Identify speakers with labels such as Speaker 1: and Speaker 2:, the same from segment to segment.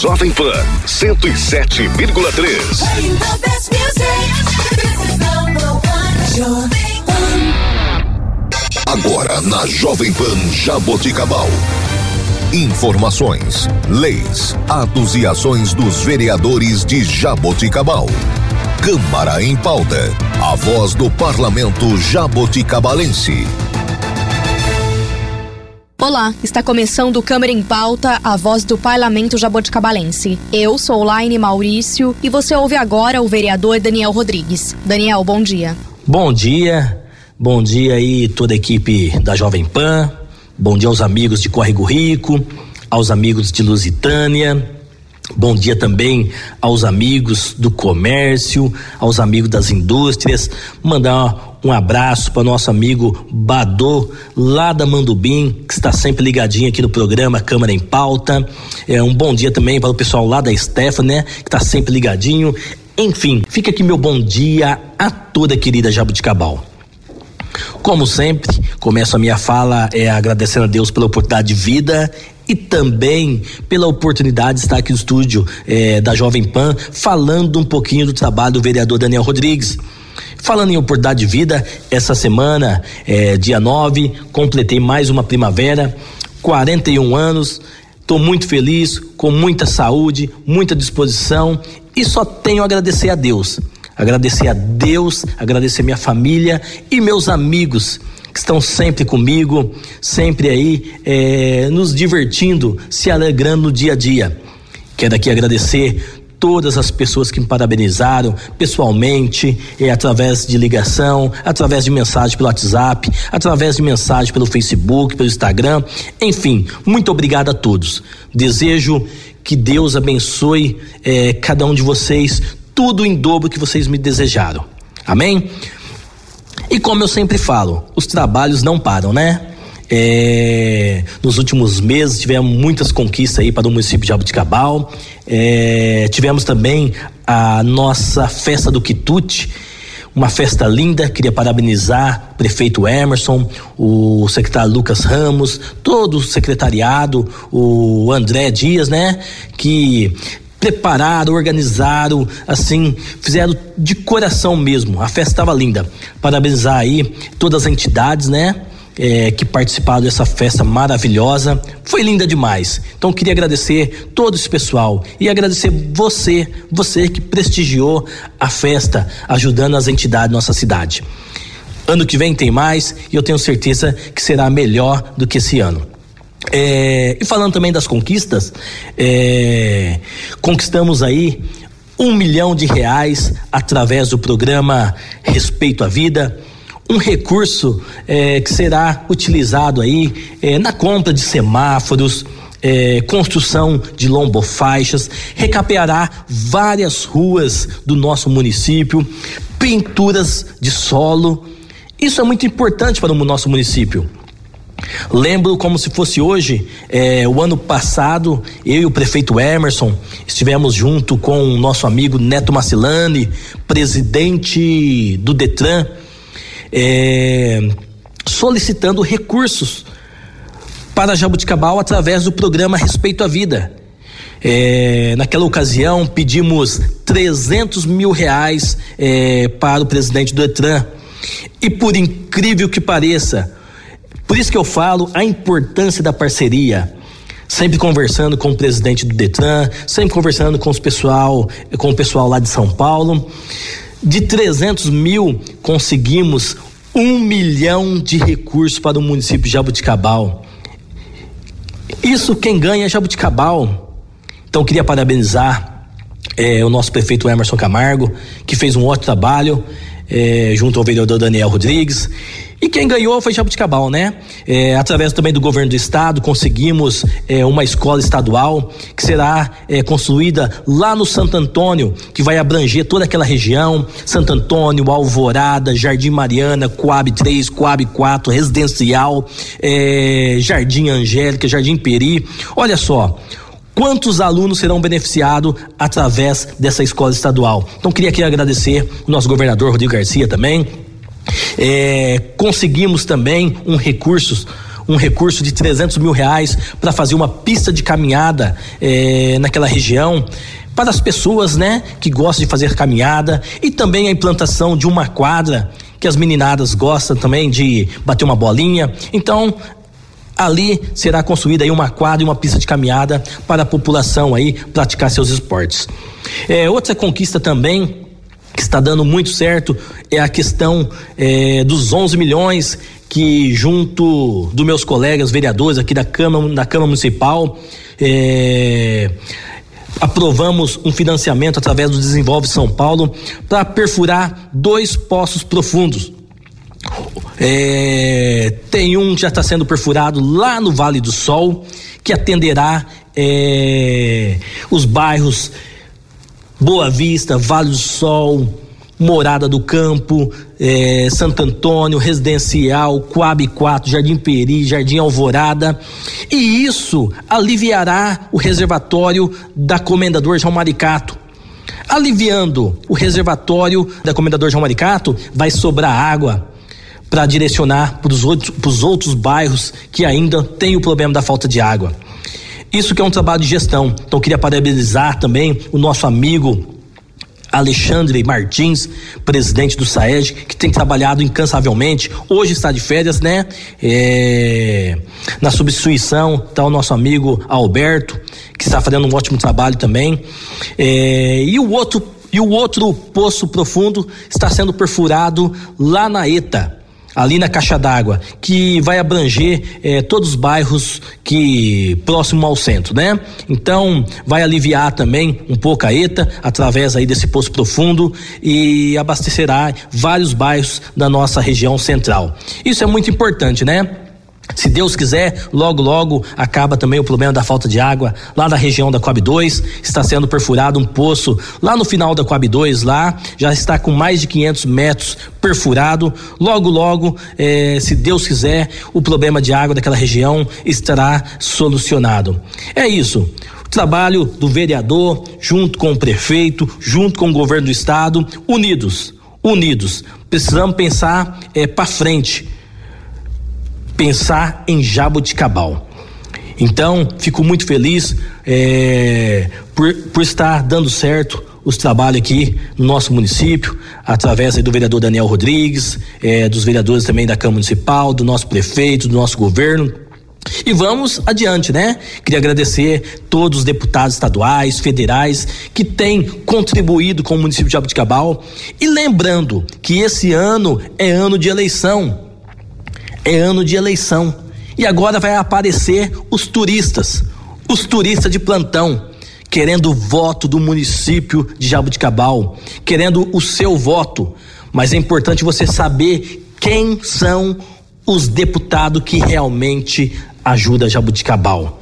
Speaker 1: Jovem Pan 107,3. Agora na Jovem Pan Jaboticabal. Informações, leis, atos e ações dos vereadores de Jaboticabal. Câmara em pauta. A voz do parlamento jaboticabalense.
Speaker 2: Olá, está começando o Câmara em Pauta, a voz do Parlamento Jaboticabalense. Eu sou Laine Maurício e você ouve agora o vereador Daniel Rodrigues. Daniel, bom dia.
Speaker 3: Bom dia, bom dia aí toda a equipe da Jovem Pan, bom dia aos amigos de Córrego Rico, aos amigos de Lusitânia, Bom dia também aos amigos do comércio, aos amigos das indústrias. Mandar um abraço para nosso amigo Badô, lá da Mandubim, que está sempre ligadinho aqui no programa Câmara em Pauta. É, um bom dia também para o pessoal lá da Stephanie, né, que está sempre ligadinho. Enfim, fica aqui meu bom dia a toda a querida Jabuticabal. Como sempre, começo a minha fala é agradecendo a Deus pela oportunidade de vida e também pela oportunidade de estar aqui no estúdio eh, da Jovem Pan falando um pouquinho do trabalho do vereador Daniel Rodrigues. Falando em oportunidade de vida, essa semana, eh, dia 9, completei mais uma primavera, 41 anos. Estou muito feliz, com muita saúde, muita disposição e só tenho a agradecer a Deus. Agradecer a Deus, agradecer minha família e meus amigos que estão sempre comigo, sempre aí é, nos divertindo, se alegrando no dia a dia. Quero aqui agradecer todas as pessoas que me parabenizaram pessoalmente, é, através de ligação, através de mensagem pelo WhatsApp, através de mensagem pelo Facebook, pelo Instagram, enfim, muito obrigado a todos. Desejo que Deus abençoe é, cada um de vocês, tudo em dobro que vocês me desejaram. Amém? E como eu sempre falo, os trabalhos não param, né? É, nos últimos meses tivemos muitas conquistas aí para o município de Jabuticabal. É, tivemos também a nossa festa do Quitute, uma festa linda. Queria parabenizar o prefeito Emerson, o secretário Lucas Ramos, todo o secretariado, o André Dias, né? Que prepararam, organizaram, assim, fizeram de coração mesmo. A festa estava linda. Parabenizar aí todas as entidades, né? É, que participaram dessa festa maravilhosa. Foi linda demais. Então queria agradecer todo esse pessoal e agradecer você, você que prestigiou a festa, ajudando as entidades da nossa cidade. Ano que vem tem mais e eu tenho certeza que será melhor do que esse ano. É, e falando também das conquistas, é, conquistamos aí um milhão de reais através do programa Respeito à Vida, um recurso é, que será utilizado aí é, na compra de semáforos, é, construção de lombofaixas, recapeará várias ruas do nosso município, pinturas de solo. Isso é muito importante para o nosso município. Lembro como se fosse hoje, é, o ano passado, eu e o prefeito Emerson estivemos junto com o nosso amigo Neto Macilani, presidente do Detran, é, solicitando recursos para Jabuticabal através do programa Respeito à Vida. É, naquela ocasião pedimos 300 mil reais é, para o presidente do Detran. E por incrível que pareça, por isso que eu falo a importância da parceria sempre conversando com o presidente do Detran, sempre conversando com os pessoal, com o pessoal lá de São Paulo. De 300 mil conseguimos um milhão de recursos para o município de Jabuticabal. Isso quem ganha é Jabuticabal. Então queria parabenizar é, o nosso prefeito Emerson Camargo, que fez um ótimo trabalho é, junto ao vereador Daniel Rodrigues e quem ganhou foi Jabuticabal, né? É, através também do governo do estado, conseguimos é, uma escola estadual que será é, construída lá no Santo Antônio, que vai abranger toda aquela região: Santo Antônio, Alvorada, Jardim Mariana, Coab 3, Coab 4, Residencial, é, Jardim Angélica, Jardim Peri. Olha só quantos alunos serão beneficiados através dessa escola estadual. Então queria aqui agradecer o nosso governador Rodrigo Garcia também, é, conseguimos também um recurso, um recurso de 300 mil reais para fazer uma pista de caminhada eh, naquela região para as pessoas, né, que gostam de fazer caminhada e também a implantação de uma quadra que as meninadas gostam também de bater uma bolinha. Então, ali será construída aí uma quadra e uma pista de caminhada para a população aí praticar seus esportes. É, outra conquista também está dando muito certo é a questão é, dos 11 milhões que junto dos meus colegas vereadores aqui da Câmara, da Câmara Municipal é, aprovamos um financiamento através do Desenvolve São Paulo para perfurar dois poços profundos. É, tem um que já está sendo perfurado lá no Vale do Sol, que atenderá é, os bairros Boa Vista, Vale do Sol, Morada do Campo, eh, Santo Antônio, Residencial, Coab 4, Jardim Peri, Jardim Alvorada. E isso aliviará o reservatório da Comendador João Maricato. Aliviando o reservatório da Comendador João Maricato, vai sobrar água para direcionar para os outros, outros bairros que ainda têm o problema da falta de água. Isso que é um trabalho de gestão. Então, queria parabenizar também o nosso amigo Alexandre Martins, presidente do SAED, que tem trabalhado incansavelmente. Hoje está de férias, né? É, na substituição está o nosso amigo Alberto, que está fazendo um ótimo trabalho também. É, e o outro e o outro poço profundo está sendo perfurado lá na ETA ali na caixa d'água, que vai abranger eh, todos os bairros que próximo ao centro, né? Então vai aliviar também um pouco a ETA através aí desse poço profundo e abastecerá vários bairros da nossa região central. Isso é muito importante, né? Se Deus quiser, logo, logo acaba também o problema da falta de água lá na região da Coab 2. Está sendo perfurado um poço lá no final da Coab 2, lá já está com mais de 500 metros perfurado. Logo, logo, eh, se Deus quiser, o problema de água daquela região estará solucionado. É isso trabalho do vereador junto com o prefeito, junto com o governo do estado, unidos, unidos. Precisamos pensar eh, para frente pensar em Jaboticabal. Então, fico muito feliz é, por, por estar dando certo os trabalhos aqui no nosso município, através do vereador Daniel Rodrigues, é, dos vereadores também da Câmara Municipal, do nosso prefeito, do nosso governo. E vamos adiante, né? Queria agradecer todos os deputados estaduais, federais que têm contribuído com o município de Jaboticabal. E lembrando que esse ano é ano de eleição é ano de eleição. E agora vai aparecer os turistas, os turistas de plantão, querendo o voto do município de Jabuticabal, querendo o seu voto. Mas é importante você saber quem são os deputados que realmente ajudam Jabuticabal.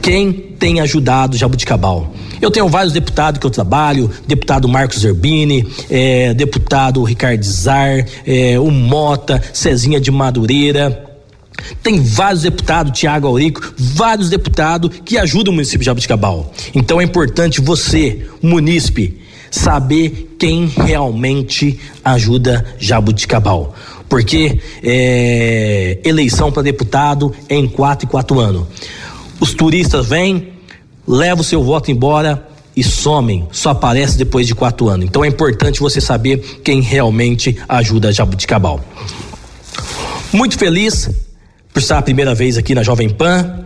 Speaker 3: Quem tem ajudado Jabuticabal? Eu tenho vários deputados que eu trabalho, deputado Marcos Zerbini, é, deputado Ricardo Zar, é, o Mota, Cezinha de Madureira. Tem vários deputados, Tiago Aurico, vários deputados que ajudam o município de Jabuticabal. Então é importante você, munícipe, saber quem realmente ajuda Jabuticabal. Porque é, eleição para deputado é em quatro e quatro anos. Os turistas vêm, leva o seu voto embora e somem, só aparece depois de quatro anos. Então é importante você saber quem realmente ajuda Jabuticabal. Muito feliz por estar a primeira vez aqui na Jovem Pan.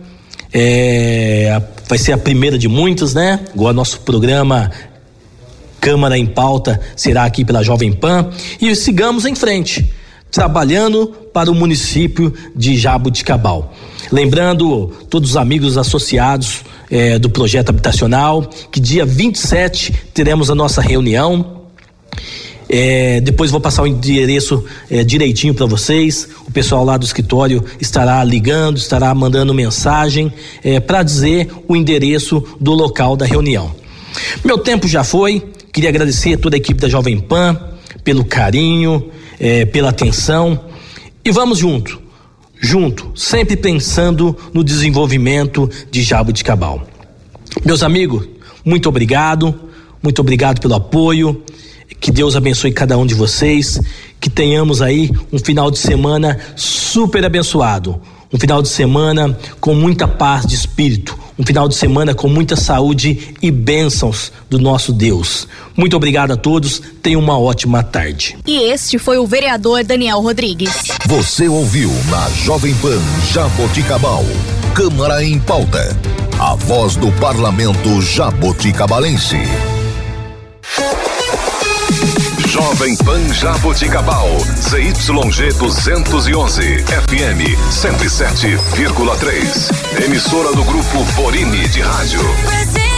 Speaker 3: É, vai ser a primeira de muitas, né? Igual nosso programa Câmara em Pauta será aqui pela Jovem Pan. E sigamos em frente, trabalhando para o município de Jabuticabal. Lembrando todos os amigos associados é, do projeto habitacional, que dia 27 teremos a nossa reunião. É, depois vou passar o endereço é, direitinho para vocês. O pessoal lá do escritório estará ligando, estará mandando mensagem é, para dizer o endereço do local da reunião. Meu tempo já foi. Queria agradecer a toda a equipe da Jovem Pan pelo carinho, é, pela atenção. E vamos junto junto, sempre pensando no desenvolvimento de Jabuticabal. Meus amigos, muito obrigado, muito obrigado pelo apoio. Que Deus abençoe cada um de vocês, que tenhamos aí um final de semana super abençoado. um final de semana com muita paz de espírito, um final de semana com muita saúde e bênçãos do nosso Deus. Muito obrigado a todos, tenham uma ótima tarde.
Speaker 2: E este foi o vereador Daniel Rodrigues.
Speaker 1: Você ouviu na Jovem Pan Jaboticabal, Câmara em Pauta, a voz do parlamento jaboticabalense. Jovem Pan Jaboticabal, ZYG 211, FM 107,3. Emissora do Grupo Borini de Rádio.